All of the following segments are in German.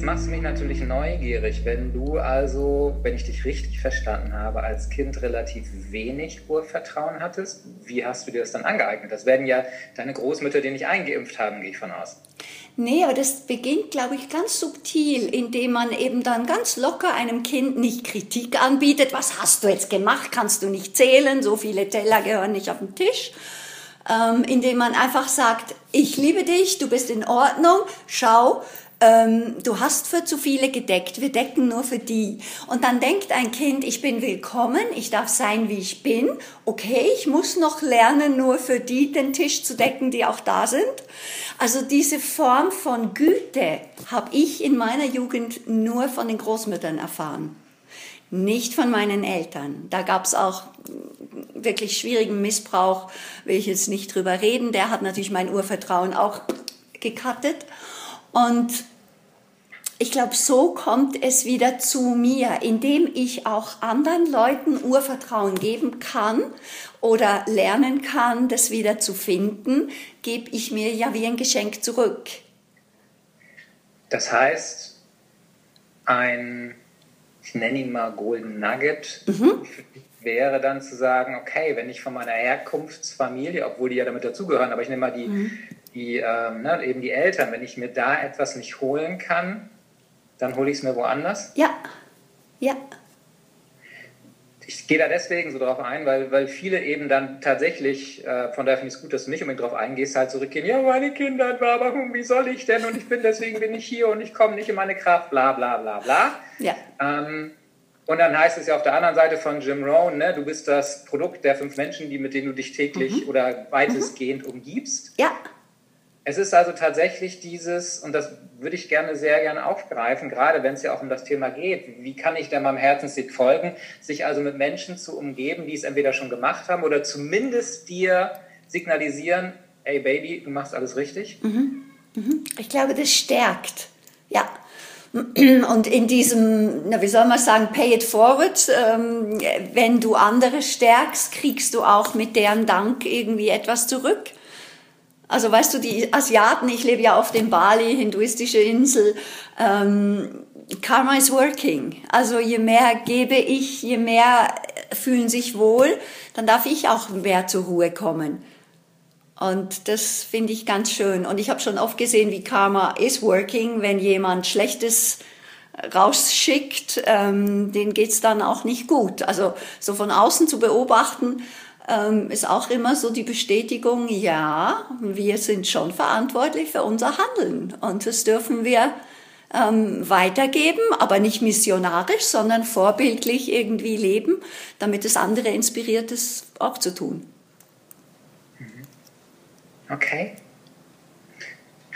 Jetzt machst du mich natürlich neugierig, wenn du also, wenn ich dich richtig verstanden habe, als Kind relativ wenig Urvertrauen hattest. Wie hast du dir das dann angeeignet? Das werden ja deine Großmütter dir nicht eingeimpft haben, gehe ich von aus. Nee, aber das beginnt, glaube ich, ganz subtil, indem man eben dann ganz locker einem Kind nicht Kritik anbietet. Was hast du jetzt gemacht? Kannst du nicht zählen? So viele Teller gehören nicht auf den Tisch. Ähm, indem man einfach sagt, ich liebe dich, du bist in Ordnung, schau, ähm, du hast für zu viele gedeckt, wir decken nur für die. Und dann denkt ein Kind, ich bin willkommen, ich darf sein, wie ich bin. Okay, ich muss noch lernen, nur für die den Tisch zu decken, die auch da sind. Also diese Form von Güte habe ich in meiner Jugend nur von den Großmüttern erfahren. Nicht von meinen Eltern. Da gab es auch wirklich schwierigen Missbrauch, will ich jetzt nicht drüber reden. Der hat natürlich mein Urvertrauen auch gekattet. Und ich glaube, so kommt es wieder zu mir, indem ich auch anderen Leuten Urvertrauen geben kann oder lernen kann, das wieder zu finden, gebe ich mir ja wie ein Geschenk zurück. Das heißt, ein, ich nenne ihn mal Golden Nugget, mhm. wäre dann zu sagen, okay, wenn ich von meiner Herkunftsfamilie, obwohl die ja damit dazugehören, aber ich nehme mal die, mhm die, ähm, ne, eben die Eltern, wenn ich mir da etwas nicht holen kann, dann hole ich es mir woanders? Ja, ja. Ich gehe da deswegen so drauf ein, weil, weil viele eben dann tatsächlich, äh, von daher finde ich es gut, dass du nicht unbedingt drauf eingehst, halt zurückgehen, ja, meine Kinder, aber wie soll ich denn? Und ich bin deswegen bin ich hier und ich komme nicht in meine Kraft, bla bla bla bla. Ja. Ähm, und dann heißt es ja auf der anderen Seite von Jim Rohn, ne, du bist das Produkt der fünf Menschen, die, mit denen du dich täglich mhm. oder weitestgehend mhm. umgibst. Ja. Es ist also tatsächlich dieses, und das würde ich gerne sehr gerne aufgreifen, gerade wenn es ja auch um das Thema geht, wie kann ich denn meinem Herzensweg folgen, sich also mit Menschen zu umgeben, die es entweder schon gemacht haben oder zumindest dir signalisieren, ey Baby, du machst alles richtig? Mhm. Mhm. Ich glaube, das stärkt. Ja. Und in diesem, na, wie soll man sagen, pay it forward, ähm, wenn du andere stärkst, kriegst du auch mit deren Dank irgendwie etwas zurück. Also weißt du, die Asiaten, ich lebe ja auf dem Bali, hinduistische Insel, ähm, Karma is working. Also je mehr gebe ich, je mehr fühlen sich wohl, dann darf ich auch mehr zur Ruhe kommen. Und das finde ich ganz schön. Und ich habe schon oft gesehen, wie Karma is working, wenn jemand Schlechtes rausschickt, ähm, denen geht's dann auch nicht gut. Also so von außen zu beobachten, ähm, ist auch immer so die Bestätigung, ja, wir sind schon verantwortlich für unser Handeln und das dürfen wir ähm, weitergeben, aber nicht missionarisch, sondern vorbildlich irgendwie leben, damit es andere inspiriert, es auch zu tun. Mhm. Okay.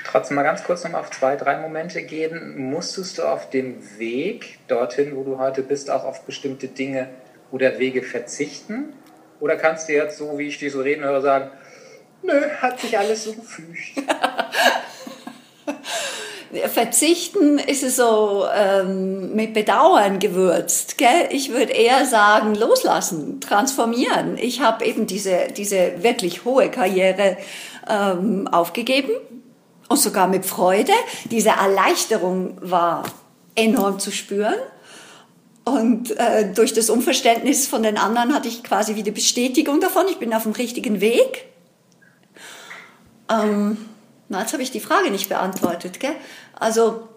Trotzdem mal ganz kurz noch auf zwei, drei Momente gehen. Musstest du auf dem Weg dorthin, wo du heute bist, auch auf bestimmte Dinge oder Wege verzichten? Oder kannst du jetzt so, wie ich dich so reden höre, sagen, nö, hat sich alles so gefügt? Verzichten ist es so ähm, mit Bedauern gewürzt. Gell? Ich würde eher sagen, loslassen, transformieren. Ich habe eben diese, diese wirklich hohe Karriere ähm, aufgegeben und sogar mit Freude. Diese Erleichterung war enorm zu spüren. Und äh, durch das Unverständnis von den anderen hatte ich quasi wieder Bestätigung davon, ich bin auf dem richtigen Weg. Ähm, na, jetzt habe ich die Frage nicht beantwortet. Gell? Also,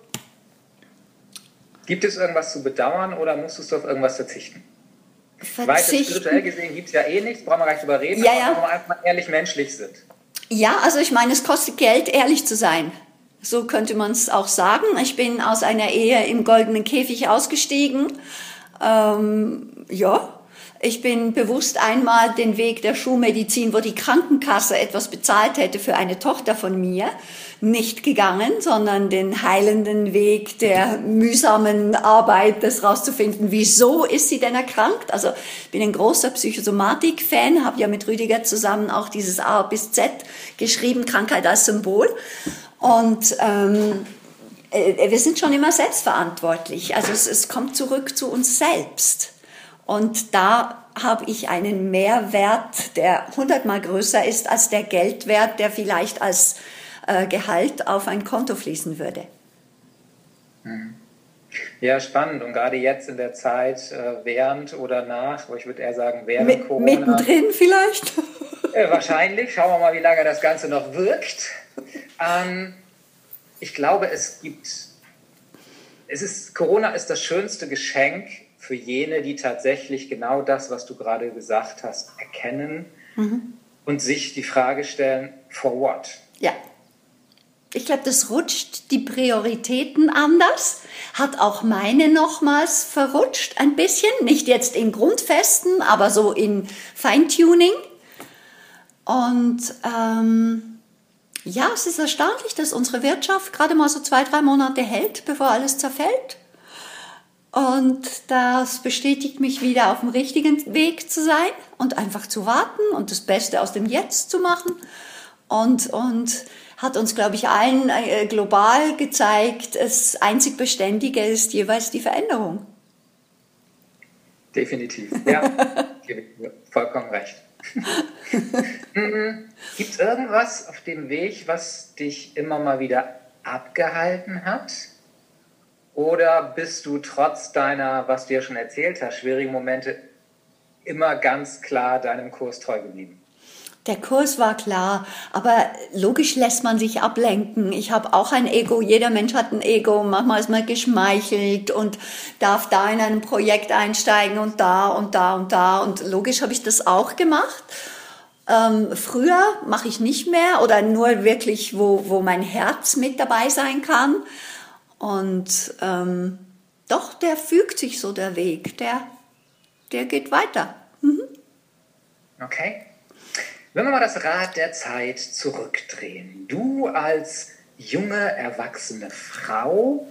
gibt es irgendwas zu bedauern oder musstest du auf irgendwas verzichten? verzichten. Weil spirituell gesehen gibt es ja eh nichts, brauchen wir gar nicht drüber reden, ja, ja. aber wir einfach mal ehrlich menschlich sind. Ja, also ich meine, es kostet Geld, ehrlich zu sein. So könnte man es auch sagen. Ich bin aus einer Ehe im goldenen Käfig ausgestiegen. Ähm, ja, ich bin bewusst einmal den Weg der Schulmedizin, wo die Krankenkasse etwas bezahlt hätte für eine Tochter von mir, nicht gegangen, sondern den heilenden Weg der mühsamen Arbeit, das rauszufinden, wieso ist sie denn erkrankt. Also ich bin ein großer Psychosomatik-Fan, habe ja mit Rüdiger zusammen auch dieses A bis Z geschrieben, Krankheit als Symbol. Und ähm, äh, wir sind schon immer selbstverantwortlich. Also es, es kommt zurück zu uns selbst. Und da habe ich einen Mehrwert, der hundertmal größer ist als der Geldwert, der vielleicht als äh, Gehalt auf ein Konto fließen würde. Mhm. Ja, spannend. Und gerade jetzt in der Zeit äh, während oder nach, wo ich würde eher sagen während Mit, Corona. Mittendrin vielleicht? Äh, wahrscheinlich. Schauen wir mal, wie lange das Ganze noch wirkt. Ähm, ich glaube, es gibt, es ist, Corona ist das schönste Geschenk für jene, die tatsächlich genau das, was du gerade gesagt hast, erkennen mhm. und sich die Frage stellen, for what? Ja. Ich glaube, das rutscht die Prioritäten anders, hat auch meine nochmals verrutscht ein bisschen, nicht jetzt in Grundfesten, aber so in Feintuning. Und ähm, ja, es ist erstaunlich, dass unsere Wirtschaft gerade mal so zwei, drei Monate hält, bevor alles zerfällt. Und das bestätigt mich wieder auf dem richtigen Weg zu sein und einfach zu warten und das Beste aus dem Jetzt zu machen. Und, und hat uns, glaube ich, allen äh, global gezeigt, das einzig Beständige ist jeweils die Veränderung. Definitiv, ja, vollkommen recht. Mhm. Gibt es irgendwas auf dem Weg, was dich immer mal wieder abgehalten hat? Oder bist du trotz deiner, was du ja schon erzählt hast, schwierigen Momente immer ganz klar deinem Kurs treu geblieben? Der Kurs war klar, aber logisch lässt man sich ablenken. Ich habe auch ein Ego, jeder Mensch hat ein Ego. Manchmal ist man geschmeichelt und darf da in ein Projekt einsteigen und da und da und da. Und logisch habe ich das auch gemacht. Ähm, früher mache ich nicht mehr oder nur wirklich, wo, wo mein Herz mit dabei sein kann. Und ähm, doch, der fügt sich so der Weg, der, der geht weiter. Mhm. Okay. Wenn wir mal das Rad der Zeit zurückdrehen. Du als junge, erwachsene Frau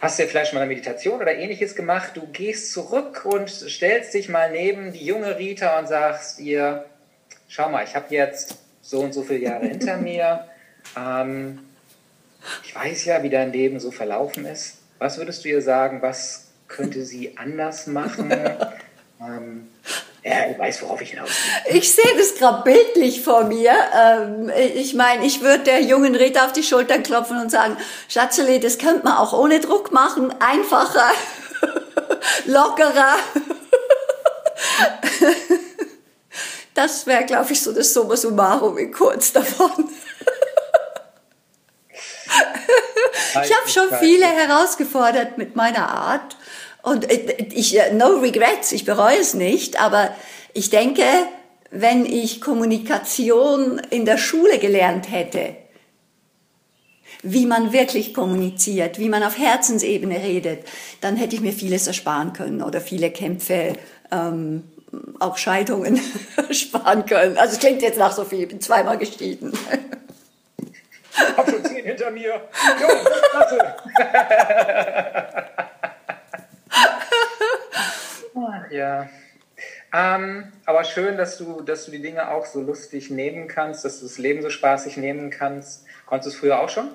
hast ja vielleicht mal eine Meditation oder ähnliches gemacht. Du gehst zurück und stellst dich mal neben die junge Rita und sagst ihr, schau mal, ich habe jetzt so und so viele Jahre hinter mir. Ähm, ich weiß ja, wie dein Leben so verlaufen ist. Was würdest du ihr sagen, was könnte sie anders machen? ähm, ja, ich weiß, worauf ich hinaus will. Ich sehe das gerade bildlich vor mir. Ähm, ich meine, ich würde der jungen Rita auf die Schultern klopfen und sagen, Schatzeli, das könnte man auch ohne Druck machen, einfacher, lockerer. Das wäre, glaube ich, so das Summa summarum in kurz davon. ich habe schon viele herausgefordert mit meiner Art. Und ich, äh, no regrets, ich bereue es nicht, aber ich denke, wenn ich Kommunikation in der Schule gelernt hätte, wie man wirklich kommuniziert, wie man auf Herzensebene redet, dann hätte ich mir vieles ersparen können oder viele Kämpfe, ähm, auch Scheidungen sparen können. Also es klingt jetzt nach so viel, ich bin zweimal geschieden. Hab schon zehn hinter mir. Jo, klasse. ja. Ähm, aber schön, dass du, dass du die Dinge auch so lustig nehmen kannst, dass du das Leben so spaßig nehmen kannst. Konntest du es früher auch schon?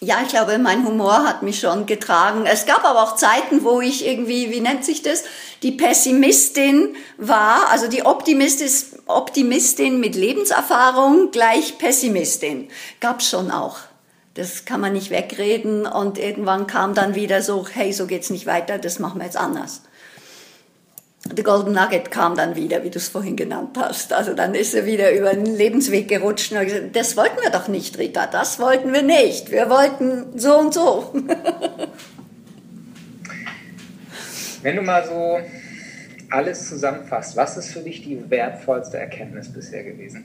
Ja, ich glaube, mein Humor hat mich schon getragen. Es gab aber auch Zeiten, wo ich irgendwie, wie nennt sich das, die Pessimistin war, also die Optimistin, Optimistin mit Lebenserfahrung gleich Pessimistin. Gab's schon auch. Das kann man nicht wegreden und irgendwann kam dann wieder so, hey, so geht's nicht weiter, das machen wir jetzt anders. The Golden Nugget kam dann wieder, wie du es vorhin genannt hast. Also dann ist er wieder über den Lebensweg gerutscht und hat gesagt, das wollten wir doch nicht, Rita, das wollten wir nicht. Wir wollten so und so. Wenn du mal so alles zusammenfasst, was ist für dich die wertvollste Erkenntnis bisher gewesen?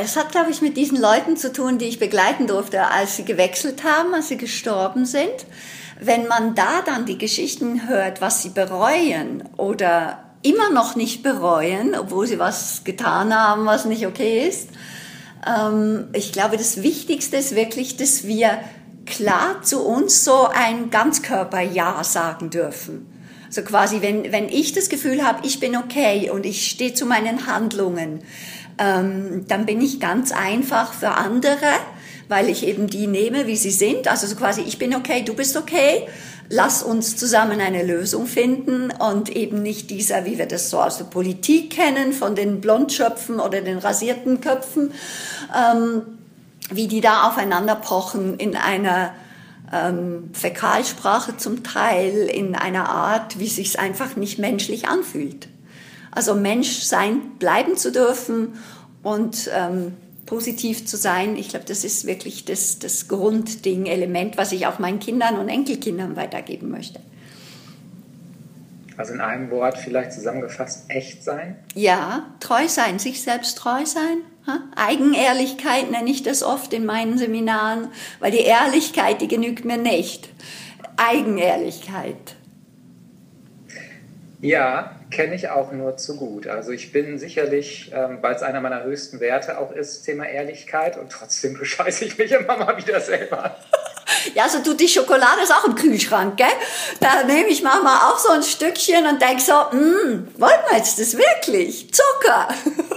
Es hat, glaube ich, mit diesen Leuten zu tun, die ich begleiten durfte, als sie gewechselt haben, als sie gestorben sind. Wenn man da dann die Geschichten hört, was sie bereuen oder immer noch nicht bereuen, obwohl sie was getan haben, was nicht okay ist, ähm, ich glaube, das Wichtigste ist wirklich, dass wir klar zu uns so ein Ganzkörper-Ja sagen dürfen. So quasi, wenn, wenn ich das Gefühl habe, ich bin okay und ich stehe zu meinen Handlungen, ähm, dann bin ich ganz einfach für andere, weil ich eben die nehme, wie sie sind. Also so quasi, ich bin okay, du bist okay. Lass uns zusammen eine Lösung finden und eben nicht dieser, wie wir das so aus der Politik kennen, von den Blondschöpfen oder den rasierten Köpfen, ähm, wie die da aufeinander pochen in einer ähm, Fäkalsprache zum Teil, in einer Art, wie sich's einfach nicht menschlich anfühlt. Also Mensch sein, bleiben zu dürfen und ähm, positiv zu sein, ich glaube, das ist wirklich das, das Grundding, Element, was ich auch meinen Kindern und Enkelkindern weitergeben möchte. Also in einem Wort vielleicht zusammengefasst, echt sein? Ja, treu sein, sich selbst treu sein. Eigenehrlichkeit nenne ich das oft in meinen Seminaren, weil die Ehrlichkeit, die genügt mir nicht. Eigenehrlichkeit. Ja, kenne ich auch nur zu gut. Also ich bin sicherlich, ähm, weil es einer meiner höchsten Werte auch ist, Thema Ehrlichkeit und trotzdem bescheiße ich mich immer mal wieder selber. Ja, so tut die Schokolade ist auch im Kühlschrank, gell? Da nehme ich manchmal auch so ein Stückchen und denke so, hm, wollen wir jetzt das wirklich? Zucker!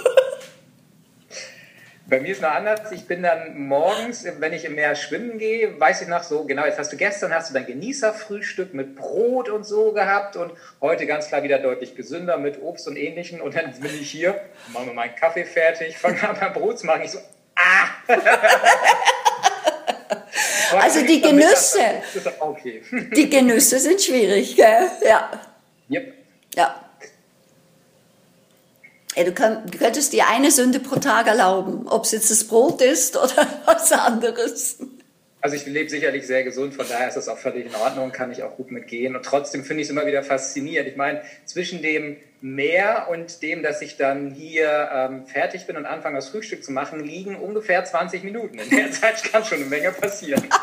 Bei mir ist noch anders. Ich bin dann morgens, wenn ich im Meer schwimmen gehe, weiß ich noch so, genau, jetzt hast du gestern hast du dein Genießerfrühstück mit Brot und so gehabt und heute ganz klar wieder deutlich gesünder mit Obst und Ähnlichem. Und dann bin ich hier, mache mir meinen Kaffee fertig, fange an beim Brot zu machen. Ich so, ah! also die Genüsse, okay. die Genüsse sind schwierig, gell? Ja. Yep. Ja. Ja, du, könntest dir eine Sünde pro Tag erlauben, ob es jetzt das Brot ist oder was anderes. Also ich lebe sicherlich sehr gesund, von daher ist das auch völlig in Ordnung, kann ich auch gut mitgehen. Und trotzdem finde ich es immer wieder faszinierend. Ich meine, zwischen dem Meer und dem, dass ich dann hier ähm, fertig bin und anfange, das Frühstück zu machen, liegen ungefähr 20 Minuten. In der Zeit kann schon eine Menge passieren.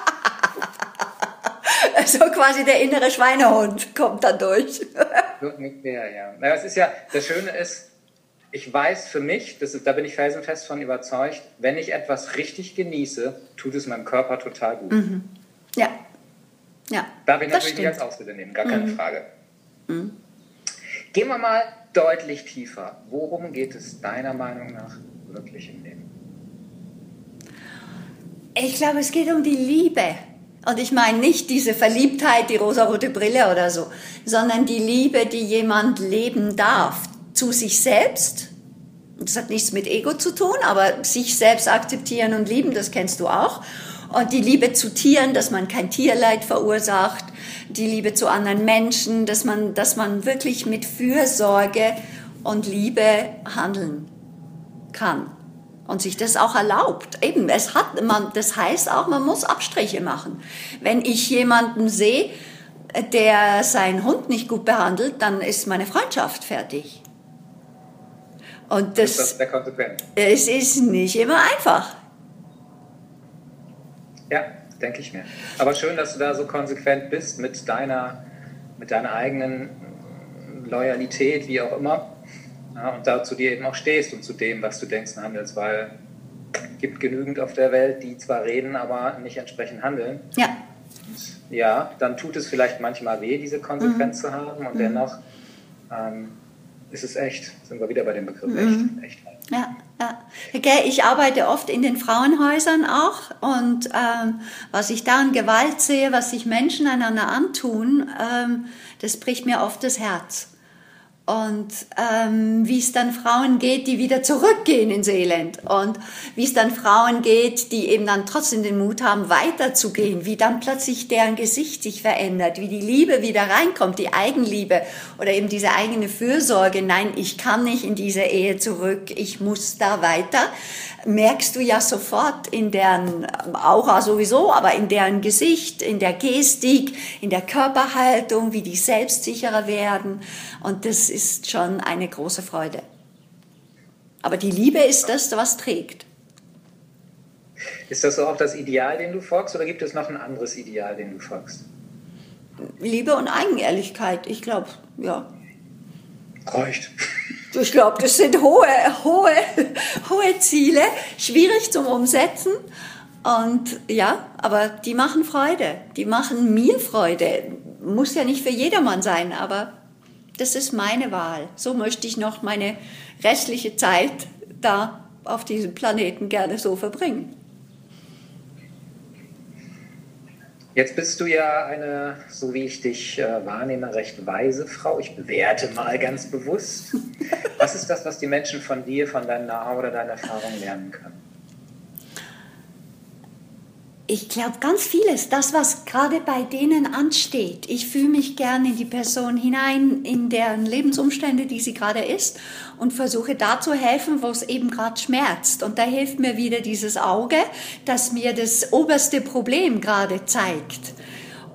Also quasi der innere Schweinehund kommt dann durch. So ungefähr, ja. Naja, es ist ja, das Schöne ist, ich weiß für mich, das ist, da bin ich felsenfest von überzeugt, wenn ich etwas richtig genieße, tut es meinem Körper total gut. Mhm. Ja. ja. Darf ich natürlich nicht als Ausrede nehmen, gar keine mhm. Frage. Mhm. Gehen wir mal deutlich tiefer. Worum geht es deiner Meinung nach wirklich im Leben? Ich glaube, es geht um die Liebe. Und ich meine nicht diese Verliebtheit, die rosarote Brille oder so, sondern die Liebe, die jemand leben darf, zu sich selbst. Das hat nichts mit Ego zu tun, aber sich selbst akzeptieren und lieben, das kennst du auch. Und die Liebe zu Tieren, dass man kein Tierleid verursacht, die Liebe zu anderen Menschen, dass man, dass man wirklich mit Fürsorge und Liebe handeln kann und sich das auch erlaubt. Eben, es hat man, das heißt auch, man muss Abstriche machen. Wenn ich jemanden sehe, der seinen Hund nicht gut behandelt, dann ist meine Freundschaft fertig. Und das, ist das der Konsequenz? Es ist nicht immer einfach. Ja, denke ich mir. Aber schön, dass du da so konsequent bist mit deiner, mit deiner eigenen Loyalität, wie auch immer. Ja, und da zu dir eben auch stehst und zu dem, was du denkst und handelst, weil es gibt genügend auf der Welt, die zwar reden, aber nicht entsprechend handeln. Ja. Und ja, dann tut es vielleicht manchmal weh, diese Konsequenz mhm. zu haben und mhm. dennoch ähm, ist es echt. Sind wir wieder bei dem Begriff mhm. echt. echt. Ja, ja. Okay, ich arbeite oft in den Frauenhäusern auch und ähm, was ich da an Gewalt sehe, was sich Menschen einander antun, ähm, das bricht mir oft das Herz und ähm, wie es dann Frauen geht, die wieder zurückgehen ins Elend. Und wie es dann Frauen geht, die eben dann trotzdem den Mut haben, weiterzugehen, wie dann plötzlich deren Gesicht sich verändert, wie die Liebe wieder reinkommt, die Eigenliebe oder eben diese eigene Fürsorge, nein, ich kann nicht in diese Ehe zurück, ich muss da weiter, merkst du ja sofort in deren Aura sowieso, aber in deren Gesicht, in der Gestik, in der Körperhaltung, wie die selbstsicherer werden. Und das ist schon eine große Freude. Aber die Liebe ist das, was trägt. Ist das so auch das Ideal, den du folgst, oder gibt es noch ein anderes Ideal, den du folgst? Liebe und Eigenehrlichkeit, ich glaube, ja. Reicht. Ich glaube, das sind hohe, hohe, hohe Ziele, schwierig zum Umsetzen. Und ja, aber die machen Freude. Die machen mir Freude. Muss ja nicht für jedermann sein, aber das ist meine Wahl. So möchte ich noch meine restliche Zeit da auf diesem Planeten gerne so verbringen. Jetzt bist du ja eine, so wie ich dich äh, wahrnehme, recht weise Frau. Ich bewerte mal ganz bewusst. Was ist das, was die Menschen von dir, von deiner Nahrung oder deiner Erfahrung lernen können? Ich glaube ganz vieles, das, was gerade bei denen ansteht. Ich fühle mich gerne in die Person hinein, in deren Lebensumstände, die sie gerade ist und versuche da zu helfen, wo es eben gerade schmerzt. Und da hilft mir wieder dieses Auge, das mir das oberste Problem gerade zeigt.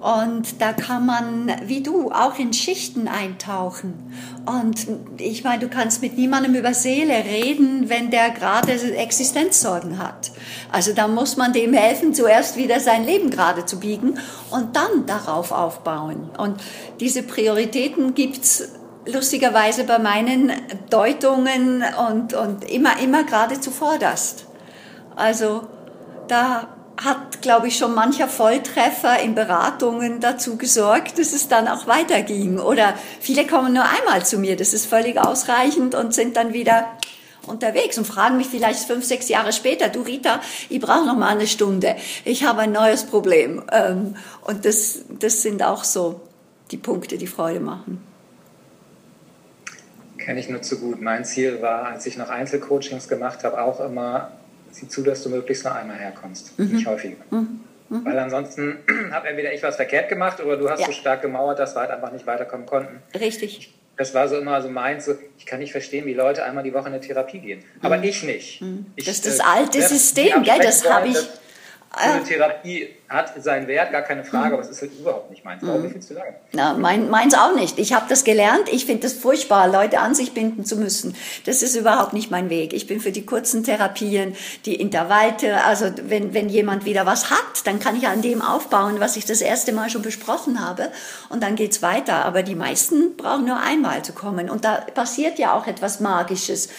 Und da kann man, wie du, auch in Schichten eintauchen. Und ich meine, du kannst mit niemandem über Seele reden, wenn der gerade Existenzsorgen hat. Also da muss man dem helfen, zuerst wieder sein Leben gerade zu biegen und dann darauf aufbauen. Und diese Prioritäten gibt's lustigerweise bei meinen Deutungen und, und immer, immer gerade zuvorderst. Also da hat, glaube ich, schon mancher Volltreffer in Beratungen dazu gesorgt, dass es dann auch weiterging. Oder viele kommen nur einmal zu mir, das ist völlig ausreichend und sind dann wieder unterwegs und fragen mich vielleicht fünf, sechs Jahre später, du Rita, ich brauche noch mal eine Stunde, ich habe ein neues Problem. Ähm, und das, das sind auch so die Punkte, die Freude machen. Kenne ich nur zu gut. Mein Ziel war, als ich noch Einzelcoachings gemacht habe, auch immer sieh zu, dass du möglichst nur einmal herkommst, mhm. nicht häufiger. Mhm. Mhm. Weil ansonsten habe entweder ich was verkehrt gemacht oder du hast ja. so stark gemauert, dass wir halt einfach nicht weiterkommen konnten. Richtig. Das war so immer so meins, so, ich kann nicht verstehen, wie Leute einmal die Woche in eine Therapie gehen. Aber mhm. ich nicht. Mhm. Ich, das ist das äh, alte System, gell? Das habe ich. Eine ah. Therapie hat seinen Wert, gar keine Frage, aber es ist halt überhaupt nicht meins. Warum mhm. findest du lange? Na, mein, meins auch nicht. Ich habe das gelernt. Ich finde es furchtbar, Leute an sich binden zu müssen. Das ist überhaupt nicht mein Weg. Ich bin für die kurzen Therapien, die Intervalte. Also wenn, wenn jemand wieder was hat, dann kann ich an dem aufbauen, was ich das erste Mal schon besprochen habe. Und dann geht's weiter. Aber die meisten brauchen nur einmal zu kommen. Und da passiert ja auch etwas Magisches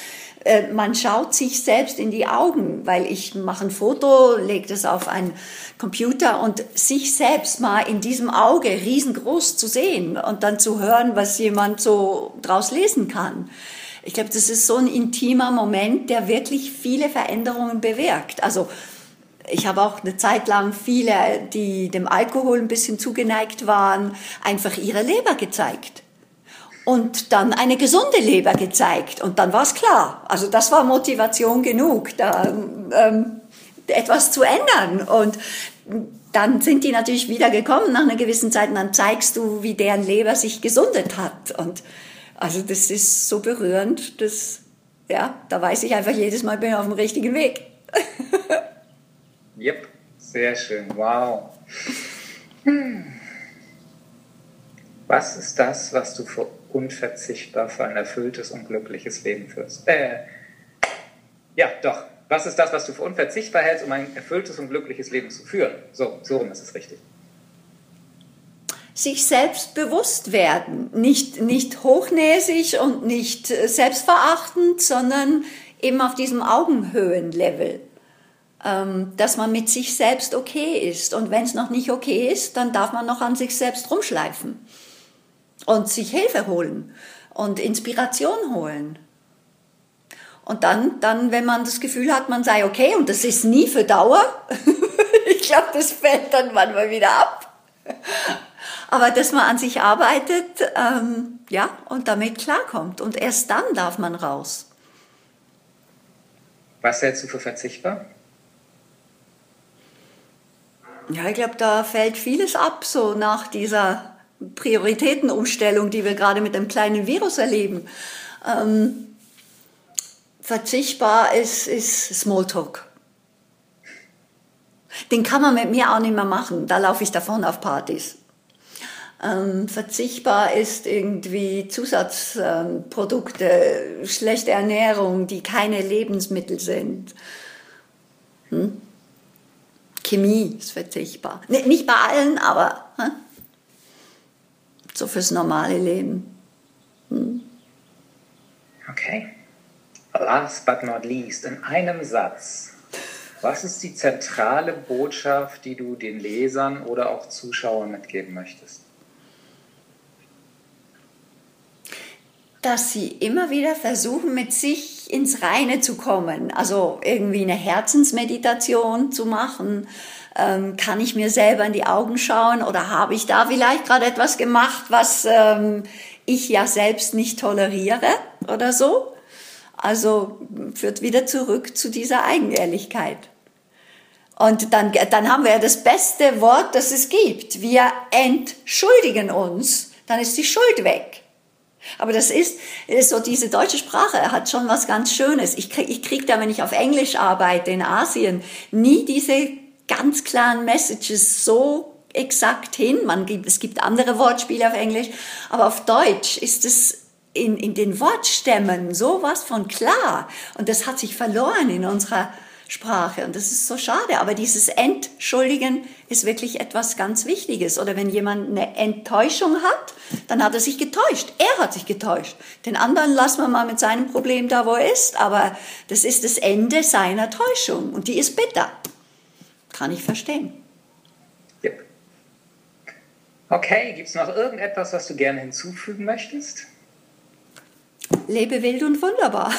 äh, man schaut sich selbst in die Augen, weil ich mache ein Foto, lege das auf einen Computer und sich selbst mal in diesem Auge riesengroß zu sehen und dann zu hören, was jemand so draus lesen kann. Ich glaube, das ist so ein intimer Moment, der wirklich viele Veränderungen bewirkt. Also ich habe auch eine Zeit lang viele, die dem Alkohol ein bisschen zugeneigt waren, einfach ihre Leber gezeigt und dann eine gesunde Leber gezeigt. Und dann war es klar. Also das war Motivation genug, da ähm, etwas zu ändern. Und dann sind die natürlich wieder gekommen nach einer gewissen Zeit und dann zeigst du, wie deren Leber sich gesundet hat. Und also das ist so berührend, dass, ja, da weiß ich einfach jedes Mal, bin ich auf dem richtigen Weg. yep, sehr schön, wow. Hm. Was ist das, was du für unverzichtbar für ein erfülltes und glückliches Leben führst? Äh, ja, doch. Was ist das, was du für unverzichtbar hältst, um ein erfülltes und glückliches Leben zu führen? So, so rum ist es richtig. Sich selbst bewusst werden. Nicht, nicht hochnäsig und nicht selbstverachtend, sondern eben auf diesem Augenhöhenlevel. Ähm, dass man mit sich selbst okay ist. Und wenn es noch nicht okay ist, dann darf man noch an sich selbst rumschleifen und sich Hilfe holen und Inspiration holen. Und dann, dann, wenn man das Gefühl hat, man sei okay und das ist nie für Dauer, ich glaube, das fällt dann manchmal wieder ab. Aber dass man an sich arbeitet, ähm, ja, und damit klarkommt. Und erst dann darf man raus. Was hältst du für verzichtbar? Ja, ich glaube, da fällt vieles ab, so nach dieser Prioritätenumstellung, die wir gerade mit einem kleinen Virus erleben. Ähm, verzichtbar ist, ist Smalltalk. Den kann man mit mir auch nicht mehr machen. Da laufe ich davon auf Partys. Ähm, verzichtbar ist irgendwie Zusatzprodukte, ähm, schlechte Ernährung, die keine Lebensmittel sind. Hm? Chemie ist verzichtbar. nicht bei allen, aber hm? So fürs normale Leben. Hm. Okay. Last but not least, in einem Satz. Was ist die zentrale Botschaft, die du den Lesern oder auch Zuschauern mitgeben möchtest? dass sie immer wieder versuchen, mit sich ins Reine zu kommen. Also irgendwie eine Herzensmeditation zu machen. Ähm, kann ich mir selber in die Augen schauen oder habe ich da vielleicht gerade etwas gemacht, was ähm, ich ja selbst nicht toleriere oder so? Also führt wieder zurück zu dieser Eigenehrlichkeit. Und dann, dann haben wir ja das beste Wort, das es gibt. Wir entschuldigen uns. Dann ist die Schuld weg. Aber das ist, ist so, diese deutsche Sprache hat schon was ganz Schönes. Ich krieg, ich krieg da, wenn ich auf Englisch arbeite in Asien, nie diese ganz klaren Messages so exakt hin. Man gibt, es gibt andere Wortspiele auf Englisch, aber auf Deutsch ist es in, in den Wortstämmen sowas von klar. Und das hat sich verloren in unserer Sprache. Und das ist so schade. Aber dieses Entschuldigen ist wirklich etwas ganz Wichtiges. Oder wenn jemand eine Enttäuschung hat, dann hat er sich getäuscht. Er hat sich getäuscht. Den anderen lassen wir mal mit seinem Problem da, wo er ist. Aber das ist das Ende seiner Täuschung. Und die ist bitter. Kann ich verstehen. Yep. Okay, gibt es noch irgendetwas, was du gerne hinzufügen möchtest? Lebe wild und wunderbar.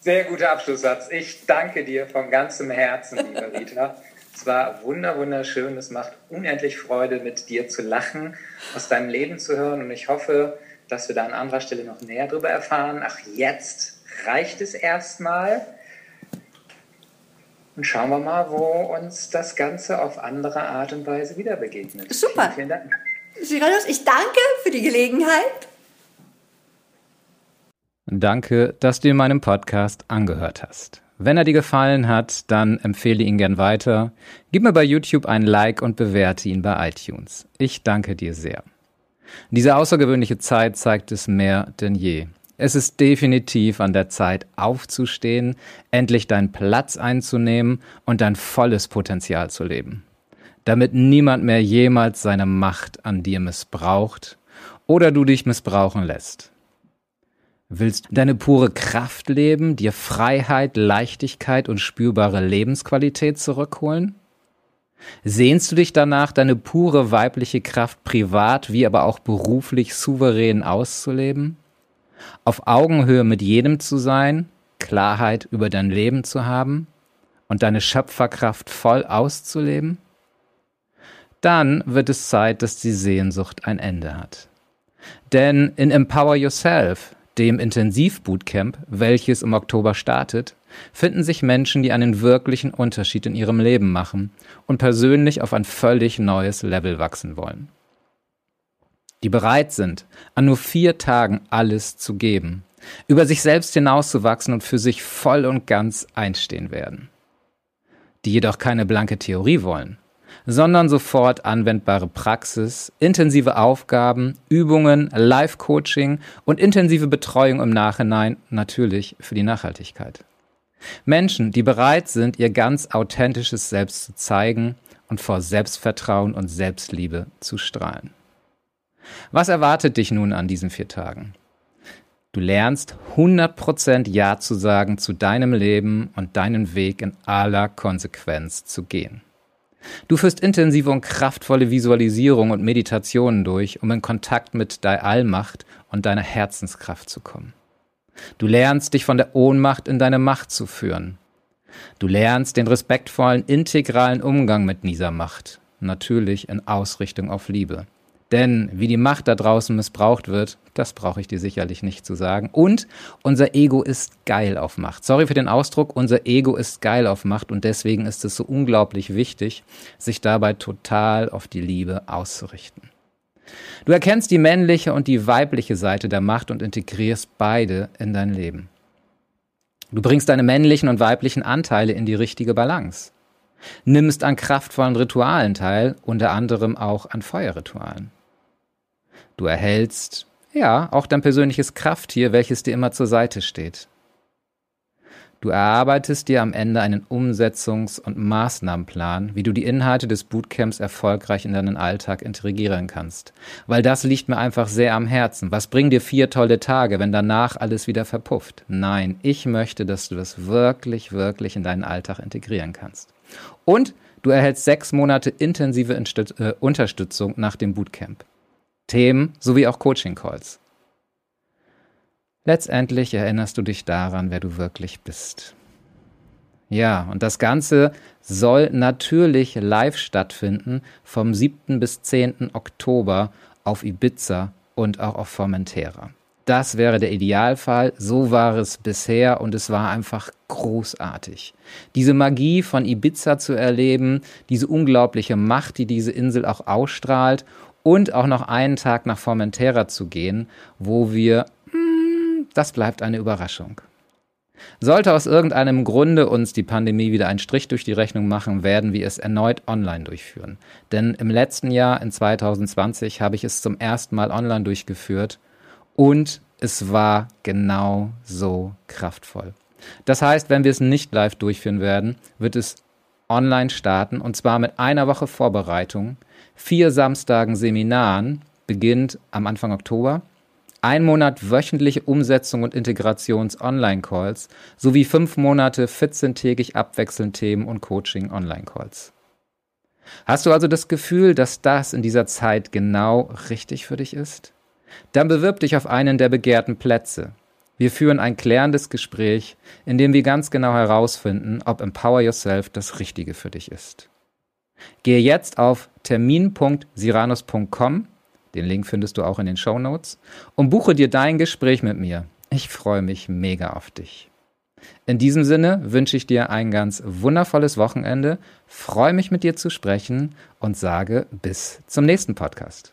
Sehr guter Abschlusssatz. Ich danke dir von ganzem Herzen, liebe Rita. Es war wunder, wunderschön. Es macht unendlich Freude, mit dir zu lachen, aus deinem Leben zu hören. Und ich hoffe, dass wir da an anderer Stelle noch näher darüber erfahren. Ach, jetzt reicht es erstmal. Und schauen wir mal, wo uns das Ganze auf andere Art und Weise wieder begegnet. Super. Vielen, vielen Dank. Ich danke für die Gelegenheit. Danke, dass du in meinem Podcast angehört hast. Wenn er dir gefallen hat, dann empfehle ihn gern weiter. Gib mir bei YouTube ein Like und bewerte ihn bei iTunes. Ich danke dir sehr. Diese außergewöhnliche Zeit zeigt es mehr denn je. Es ist definitiv an der Zeit aufzustehen, endlich deinen Platz einzunehmen und dein volles Potenzial zu leben. Damit niemand mehr jemals seine Macht an dir missbraucht oder du dich missbrauchen lässt. Willst deine pure Kraft leben, dir Freiheit, Leichtigkeit und spürbare Lebensqualität zurückholen? Sehnst du dich danach, deine pure weibliche Kraft privat wie aber auch beruflich souverän auszuleben? Auf Augenhöhe mit jedem zu sein, Klarheit über dein Leben zu haben und deine Schöpferkraft voll auszuleben? Dann wird es Zeit, dass die Sehnsucht ein Ende hat. Denn in Empower Yourself dem Intensivbootcamp, welches im Oktober startet, finden sich Menschen, die einen wirklichen Unterschied in ihrem Leben machen und persönlich auf ein völlig neues Level wachsen wollen. Die bereit sind, an nur vier Tagen alles zu geben, über sich selbst hinauszuwachsen und für sich voll und ganz einstehen werden. Die jedoch keine blanke Theorie wollen, sondern sofort anwendbare Praxis, intensive Aufgaben, Übungen, Live-Coaching und intensive Betreuung im Nachhinein natürlich für die Nachhaltigkeit. Menschen, die bereit sind, ihr ganz authentisches Selbst zu zeigen und vor Selbstvertrauen und Selbstliebe zu strahlen. Was erwartet dich nun an diesen vier Tagen? Du lernst 100% Ja zu sagen zu deinem Leben und deinen Weg in aller Konsequenz zu gehen. Du führst intensive und kraftvolle Visualisierung und Meditationen durch, um in Kontakt mit deiner Allmacht und deiner Herzenskraft zu kommen. Du lernst dich von der Ohnmacht in deine Macht zu führen. Du lernst den respektvollen, integralen Umgang mit dieser Macht, natürlich in Ausrichtung auf Liebe. Denn wie die Macht da draußen missbraucht wird, das brauche ich dir sicherlich nicht zu sagen. Und unser Ego ist geil auf Macht. Sorry für den Ausdruck, unser Ego ist geil auf Macht und deswegen ist es so unglaublich wichtig, sich dabei total auf die Liebe auszurichten. Du erkennst die männliche und die weibliche Seite der Macht und integrierst beide in dein Leben. Du bringst deine männlichen und weiblichen Anteile in die richtige Balance. Nimmst an kraftvollen Ritualen teil, unter anderem auch an Feuerritualen. Du erhältst, ja, auch dein persönliches Krafttier, welches dir immer zur Seite steht. Du erarbeitest dir am Ende einen Umsetzungs- und Maßnahmenplan, wie du die Inhalte des Bootcamps erfolgreich in deinen Alltag integrieren kannst. Weil das liegt mir einfach sehr am Herzen. Was bringen dir vier tolle Tage, wenn danach alles wieder verpufft? Nein, ich möchte, dass du das wirklich, wirklich in deinen Alltag integrieren kannst. Und du erhältst sechs Monate intensive äh, Unterstützung nach dem Bootcamp. Themen sowie auch Coaching-Calls. Letztendlich erinnerst du dich daran, wer du wirklich bist. Ja, und das Ganze soll natürlich live stattfinden vom 7. bis 10. Oktober auf Ibiza und auch auf Formentera. Das wäre der Idealfall, so war es bisher und es war einfach großartig. Diese Magie von Ibiza zu erleben, diese unglaubliche Macht, die diese Insel auch ausstrahlt und auch noch einen Tag nach Formentera zu gehen, wo wir das bleibt eine Überraschung. Sollte aus irgendeinem Grunde uns die Pandemie wieder einen Strich durch die Rechnung machen, werden wir es erneut online durchführen. Denn im letzten Jahr, in 2020, habe ich es zum ersten Mal online durchgeführt und es war genau so kraftvoll. Das heißt, wenn wir es nicht live durchführen werden, wird es online starten und zwar mit einer Woche Vorbereitung, vier Samstagen Seminaren, beginnt am Anfang Oktober ein Monat wöchentliche Umsetzung und Integrations-Online-Calls sowie fünf Monate 14-tägig abwechselnd Themen und Coaching-Online-Calls. Hast du also das Gefühl, dass das in dieser Zeit genau richtig für dich ist? Dann bewirb dich auf einen der begehrten Plätze. Wir führen ein klärendes Gespräch, in dem wir ganz genau herausfinden, ob Empower Yourself das Richtige für dich ist. Gehe jetzt auf termin.siranus.com den Link findest du auch in den Show Notes. Und buche dir dein Gespräch mit mir. Ich freue mich mega auf dich. In diesem Sinne wünsche ich dir ein ganz wundervolles Wochenende, freue mich mit dir zu sprechen und sage bis zum nächsten Podcast.